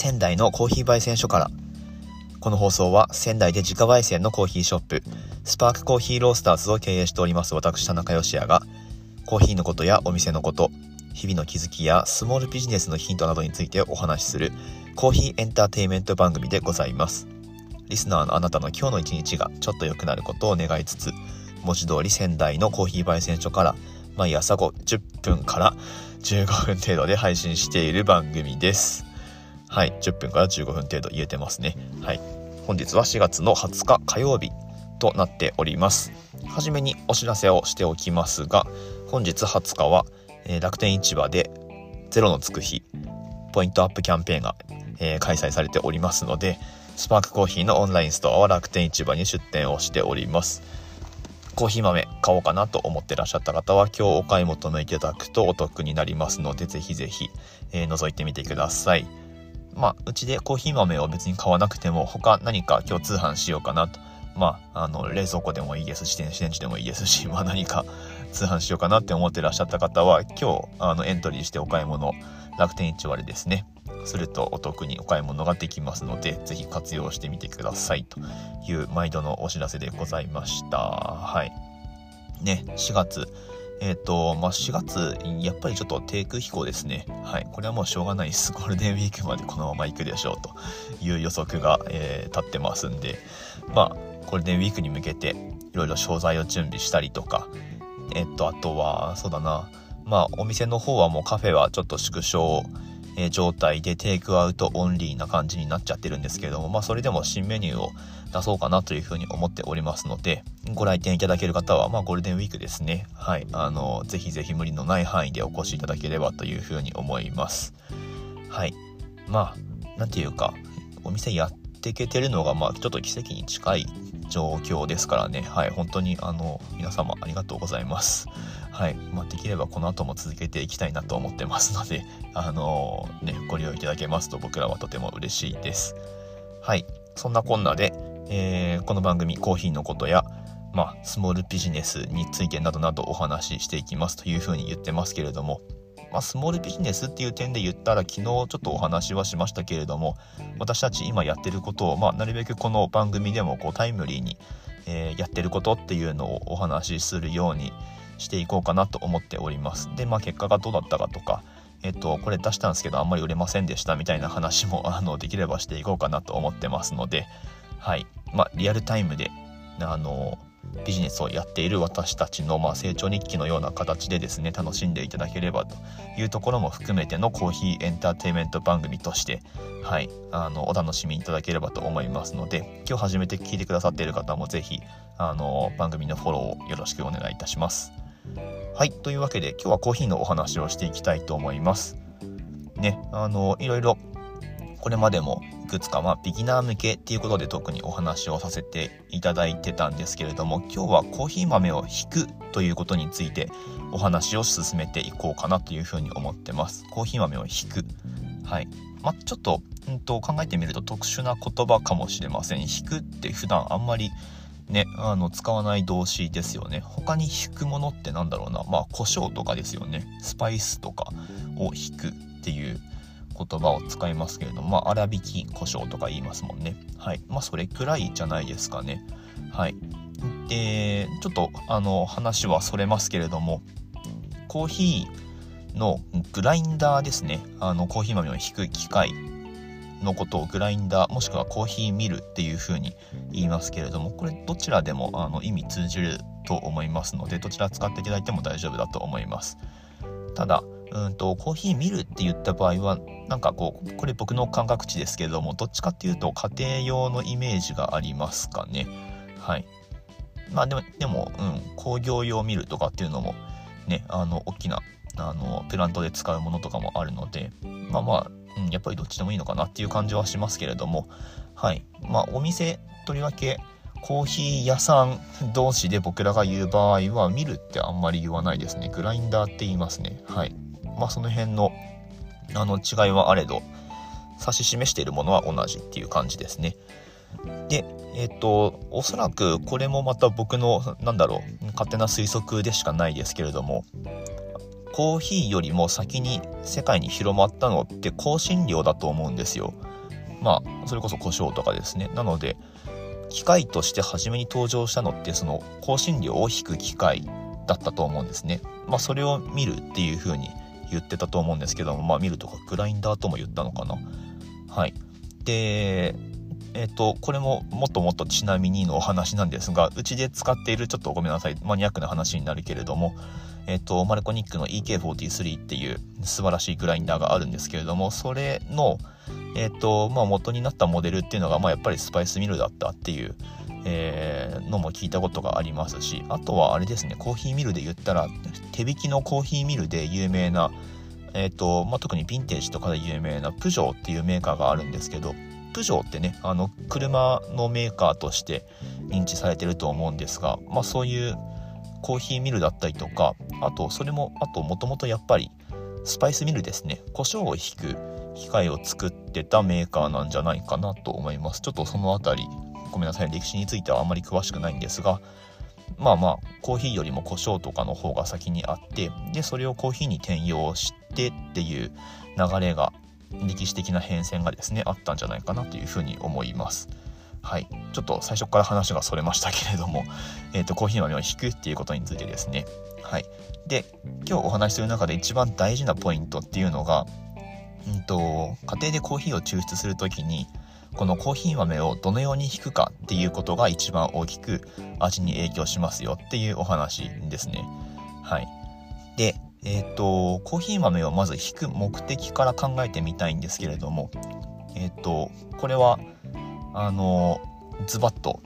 仙台のコーヒー焙煎所から。この放送は仙台で自家焙煎のコーヒーショップスパークコーヒーロースターズを経営しております私田中義也がコーヒーのことやお店のこと日々の気づきやスモールビジネスのヒントなどについてお話しするコーヒーエンターテインメント番組でございます。リスナーのあなたの今日の一日がちょっと良くなることを願いつつ文字通り仙台のコーヒー焙煎所から毎朝5 10分から15分程度で配信している番組です。はい10分から15分程度言えてますね。はい。本日は4月の20日火曜日となっております。はじめにお知らせをしておきますが本日20日は、えー、楽天市場でゼロのつく日ポイントアップキャンペーンが、えー、開催されておりますのでスパークコーヒーのオンラインストアは楽天市場に出店をしております。コーヒー豆買おうかなと思ってらっしゃった方は今日お買い求めいただくとお得になりますのでぜひぜひ、えー、覗いてみてください。まあうちでコーヒー豆を別に買わなくても他何か今日通販しようかなと。まあ、あの冷蔵庫でもいいです。し電子レンジでもいいですし、まあ、何か通販しようかなって思ってらっしゃった方は今日あのエントリーしてお買い物楽天市割ですねするとお得にお買い物ができますので是非活用してみてくださいという毎度のお知らせでございました。はい。ね4月えっ、ー、と、まあ、4月、やっぱりちょっと低空飛行ですね。はい。これはもうしょうがないです。ゴールデンウィークまでこのまま行くでしょうという予測が、えー、立ってますんで、まあ、ゴールデンウィークに向けて、いろいろ商材を準備したりとか、えっ、ー、と、あとは、そうだな、まあ、お店の方はもうカフェはちょっと縮小、え状態でテイクアウトオンリーな感じになっちゃってるんですけれども、まあ、それでも新メニューを出そうかなというふうに思っておりますので、ご来店いただける方は、まあ、ゴールデンウィークですね。はい。あの、ぜひぜひ無理のない範囲でお越しいただければというふうに思います。はい。まあ、なんていうか、お店やっていけてるのが、まあ、ちょっと奇跡に近い状況ですからね。はい。本当に、あの、皆様ありがとうございます。はい。まあ、できればこの後も続けていきたいなと思ってますので、あのー、ね、ご利用いただけますと僕らはとても嬉しいです。はい。そんなこんなで、えー、この番組コーヒーのことや、まあ、スモールビジネスについてなどなどお話ししていきますというふうに言ってますけれども、まあ、スモールビジネスっていう点で言ったら昨日ちょっとお話はしましたけれども私たち今やってることを、まあ、なるべくこの番組でもこうタイムリーに、えー、やってることっていうのをお話しするようにしていこうかなと思っております。で、まあ、結果がどうだったかとか、えっと、これ出したんですけどあんまり売れませんでしたみたいな話もあのできればしていこうかなと思ってますので、はい。まあ、リアルタイムで、あの、ビジネスをやっている私たちの、まあ、成長日記のような形でですね楽しんでいただければというところも含めてのコーヒーエンターテインメント番組としてはいあのお楽しみいただければと思いますので今日初めて聞いてくださっている方も是非あの番組のフォローをよろしくお願いいたします。はいというわけで今日はコーヒーのお話をしていきたいと思います。ねあのいろいろこれまでもいくつか、まあ、ビギナー向けっていうことで特にお話をさせていただいてたんですけれども今日はコーヒー豆を引くということについてお話を進めていこうかなというふうに思ってます。コーヒー豆を引く。はい。まあ、ちょっと,、うんと考えてみると特殊な言葉かもしれません。引くって普段あんまりね、あの使わない動詞ですよね。他に引くものってなんだろうな。まあ胡椒とかですよね。スパイスとかを引くっていう言葉を使いますけれども、まあ、粗挽き胡椒とか言いますもんね。はい。まあ、それくらいじゃないですかね。はい。で、ちょっと、あの、話はそれますけれども、コーヒーのグラインダーですね。あの、コーヒー豆を引く機械のことをグラインダーもしくはコーヒーミルっていう風に言いますけれどもこれどちらでもあの意味通じると思いますのでどちら使っていただいても大丈夫だと思いますただうんとコーヒーミルって言った場合はなんかこうこれ僕の感覚値ですけれどもどっちかっていうと家庭用のイメージがありますかね。はい。まあでもでも、うん、工業用ミルとかっていうのもねあの大きなあのプラントで使うものとかもあるのでまあまあ、うん、やっぱりどっちでもいいのかなっていう感じはしますけれども。はい。まあお店とりわけコーヒー屋さん同士で僕らが言う場合はミルってあんまり言わないですね。グラインダーって言いますね。はい。まあその辺のあの違いはあれど指し示しているものは同じっていう感じですね。で、えっ、と、おそらくこれもまた僕の、なんだろう、勝手な推測でしかないですけれども、コーヒーよりも先に世界に広まったのって香辛料だと思うんですよ。まあそれこそ胡椒とかですね。なので機械として初めに登場したのってその香辛料を引く機械だったと思うんですね。まあそれを見るっていう風に言ってたと思うんですけどもまあ見るとかグラインダーとも言ったのかな。はい。でえっ、と、これももっともっとちなみにのお話なんですが、うちで使っているちょっとごめんなさい、マニアックな話になるけれども、えっ、と、マルコニックの EK43 っていう素晴らしいグラインダーがあるんですけれども、それの、えっ、と、まあ、元になったモデルっていうのが、まあ、やっぱりスパイスミルだったっていう、えー、のも聞いたことがありますし、あとはあれですね、コーヒーミルで言ったら、手引きのコーヒーミルで有名な、えっ、と、まあ、特にヴィンテージとかで有名なプジョーっていうメーカーがあるんですけど、プジョーってねあの車のメーカーとして認知されてると思うんですが、まあ、そういうコーヒーミルだったりとかあとそれもあともともとやっぱりスパイスミルですね。胡椒をひく機械を作ってたメーカーなんじゃないかなと思います。ちょっとその辺りごめんなさい。歴史についてはあまり詳しくないんですがまあまあコーヒーよりも胡椒とかの方が先にあってでそれをコーヒーに転用してっていう流れが歴史的な変遷がですねあったんじゃないかなというふうに思います。はい、ちょっと最初から話がそれましたけれども、えーと、コーヒー豆を引くっていうことについてですね。はい、で今日お話しする中で一番大事なポイントっていうのが、うんと、家庭でコーヒーを抽出する時にこのコーヒー豆をどのように引くかっていうことが一番大きく味に影響しますよっていうお話ですね。はい、でえっ、と、コーヒー豆をまず引く目的から考えてみたいんですけれども、えっ、と、これは、あの、ズバッと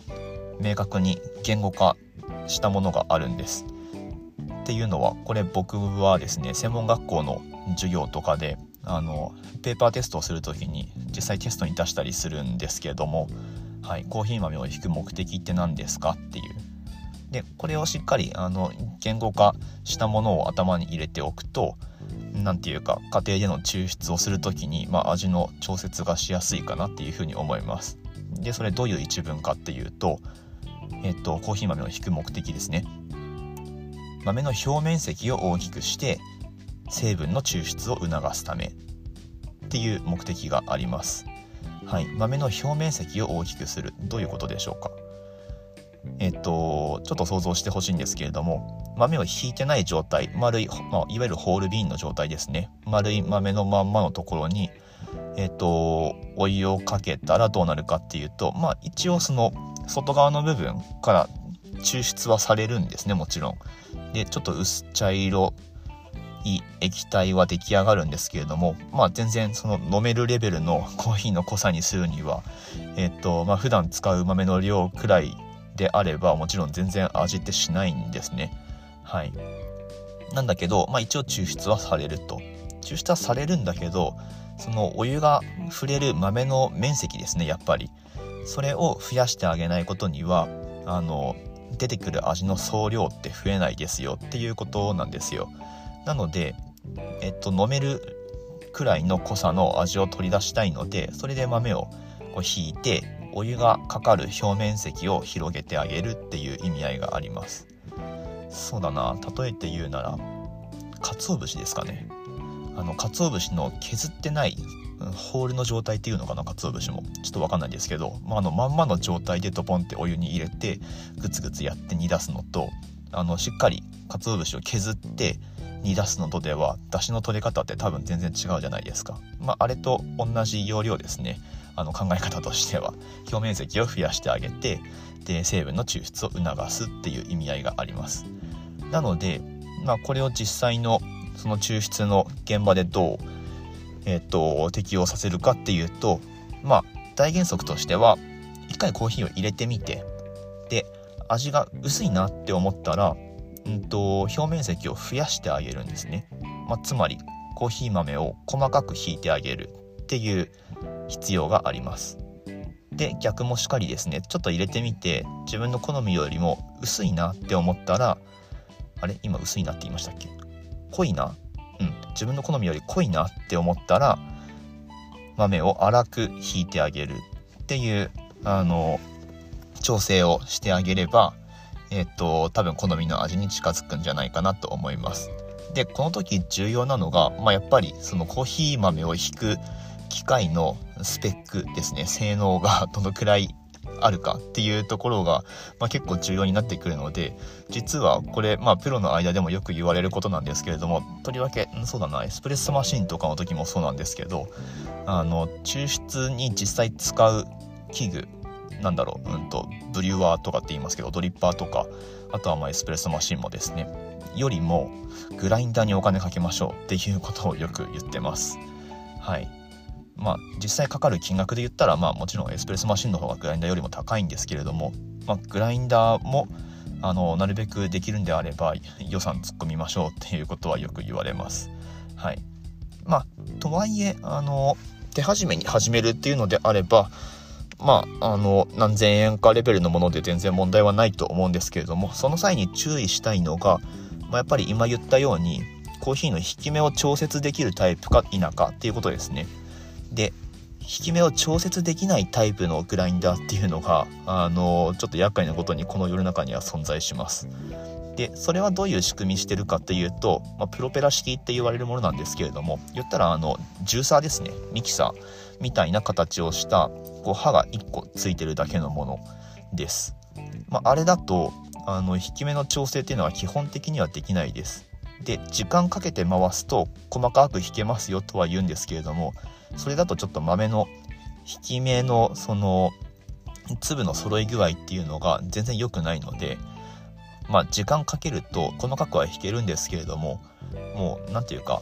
明確に言語化したものがあるんです。っていうのは、これ僕はですね、専門学校の授業とかで、あの、ペーパーテストをする時に実際テストに出したりするんですけれども、はい、コーヒー豆を引く目的って何ですかっていうでこれをしっかりあの言語化したものを頭に入れておくと何て言うか家庭での抽出をする時に、まあ、味の調節がしやすいかなっていうふうに思います。でそれどういう一文かっていうと、えっと、コーヒー豆を引く目的ですね。豆の表面積を大きくして成分の抽出を促すためっていう目的があります。はい、豆の表面積を大きくするどういうことでしょうか？えっと、ちょっと想像してほしいんですけれども、豆をひいてない状態、丸い、まあ、いわゆるホールビーンの状態ですね。丸い豆のまんまのところに、えっと、お湯をかけたらどうなるかっていうと、まあ、一応その外側の部分から抽出はされるんですね、もちろん。で、ちょっと薄茶色い液体は出来上がるんですけれども、まあ、全然その飲めるレベルの コーヒーの濃さにするには、えっと、まあ、普段使う豆の量くらいであればもちろん全然味ってしないんですね。はい。なんだけど、まあ一応抽出はされると。抽出はされるんだけど、そのお湯が触れる豆の面積ですね、やっぱり。それを増やしてあげないことには、あの、出てくる味の総量って増えないですよっていうことなんですよ。なので、えっと、飲めるくらいの濃さの味を取り出したいので、それで豆をこう引いて、お湯がかかる表面積を広げてあげるっていう意味合いがあります。そうだな。例えて言うなら鰹節ですかね。あの鰹節の削ってないホールの状態っていうのかな鰹節も。ちょっと分かんないですけど、まあ、あのまんまの状態でドポンってお湯に入れてグツグツやって煮出すのとあのしっかり鰹節を削って煮出すのとでは出汁の取り方って多分全然違うじゃないですか、まあ、あれと同じ要領ですね。あの考え方としては。表面積を増やしてあげてで成分の抽出を促すっていう意味合いがあります。なので、まあ、これを実際のその抽出の現場でどう、えーと、適用させるかっていうとまあ大原則としては一回コーヒーを入れてみてで味が薄いなって思ったら、うんと、表面積を増やしてあげるんですね、まあ、つまりコーヒー豆を細かくひいてあげるっていう必要があります。で逆もしかりですね。ちょっと入れてみて自分の好みよりも薄いなって思ったらあれ？今薄いなって言いましたっけ？濃いな？うん。自分の好みより濃いなって思ったら豆を粗くひいてあげるっていうあの調整をしてあげればえっと多分好みの味に近づくんじゃないかなと思います。で、この時重要なのが、まあ、やっぱりそのコーヒー豆をひく機械のスペックですね、性能がどのくらいあるかっていうところが、まあ、結構重要になってくるので実はこれ、まあ、プロの間でもよく言われることなんですけれどもとりわけそうだなエスプレッソマシンとかの時もそうなんですけどあの抽出に実際使う器具なんだろう、うんと、ブリュワーとかって言いますけどドリッパーとかあとはまエスプレッソマシンもですねよりもグラインダーにお金かけましょうっていうことをよく言ってます。はいまあ、実際かかる金額で言ったら、まあ、もちろんエスプレッソマシンの方がグラインダーよりも高いんですけれども、まあ、グラインダーもあのなるべくできるんであれば予算突っ込みましょうっていうことはよく言われます。はい、まあとはいえあの手始めに始めるっていうのであればまあ、あの何千円かレベルのもので全然問題はないと思うんですけれどもその際に注意したいのが、まあ、やっぱり今言ったようにコーヒーの引き目を調節できるタイプか否かっていうことですね。で引き目を調節できないタイプのグラインダーっていうのがあのちょっと厄介なことにこの世の中には存在します。でそれはどういう仕組みしてるかっていうと、まあ、プロペラ式って言われるものなんですけれども言ったらあのジューサーですねミキサーみたいな形をしたこう刃が1個ついてるだけのものです。まあ、あれだとあの引き目の調整っていうのは基本的にはできないです。で時間かけて回すと細かく引けますよとは言うんですけれどもそれだとちょっと豆の引き目のその粒の揃い具合っていうのが全然良くないのでまあ時間かけると細かくは引けるんですけれどももう何て言うか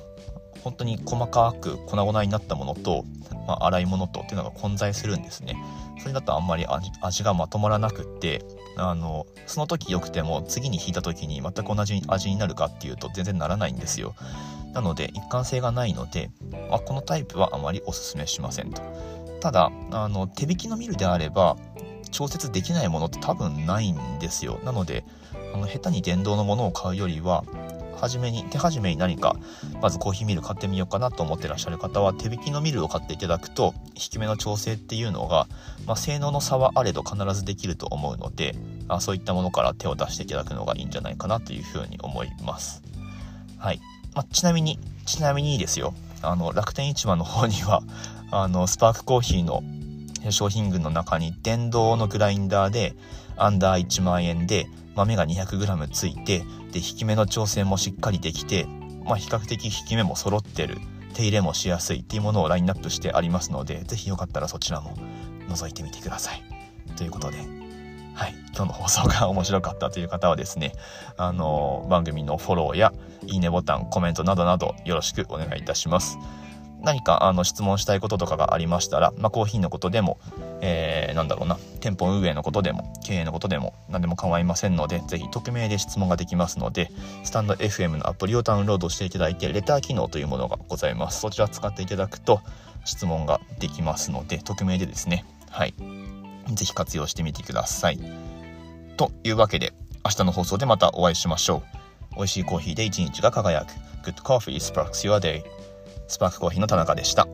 本当に細かく粉々になったものと、まあ、洗い物とっていうのが混在するんですね。それだとあんまり味がまとまらなくってあのその時良くても次に引いた時に全く同じ味になるかっていうと全然ならないんですよ。なので一貫性がないので、まあ、このタイプはあまりおすすめしませんと。ただあの手引きのミルであれば調節できないものって多分ないんですよ。なのであの下手に電動のものを買うよりは初めに手始めに何かまずコーヒーミル買ってみようかなと思ってらっしゃる方は手引きのミルを買っていただくと引き目の調整っていうのが、まあ、性能の差はあれど必ずできると思うのであそういったものから手を出していただくのがいいんじゃないかなというふうに思います。はいまあ、ちなみにちなみにですよあの楽天市場の方にはあのスパークコーヒーの商品群の中に電動のグラインダーでアンダー1万円で豆が 200g ついてで引き目の調整もしっかりできて、まあ、比較的引き目も揃ってる手入れもしやすいっていうものをラインナップしてありますので是非よかったらそちらも覗いてみてください。ということではい、今日の放送が面白かったという方はですね、あの番組のフォローやいいねボタン、コメントなどなどよろしくお願いいたします。何かあの質問したいこととかがありましたら、まあ、コーヒーのことでも、えー、なんだろうな店舗運営のことでも経営のことでも何でも構いませんので是非匿名で質問ができますのでスタンド FM のアプリをダウンロードしていただいてレター機能というものがございます。そちら使っていただくと質問ができますので匿名でですね。はい。是非活用してみてください。というわけで明日の放送でまたお会いしましょう。美味しいコーヒーで一日が輝く。Good Coffee Sparks Your Day. スパークコーヒーの田中でした。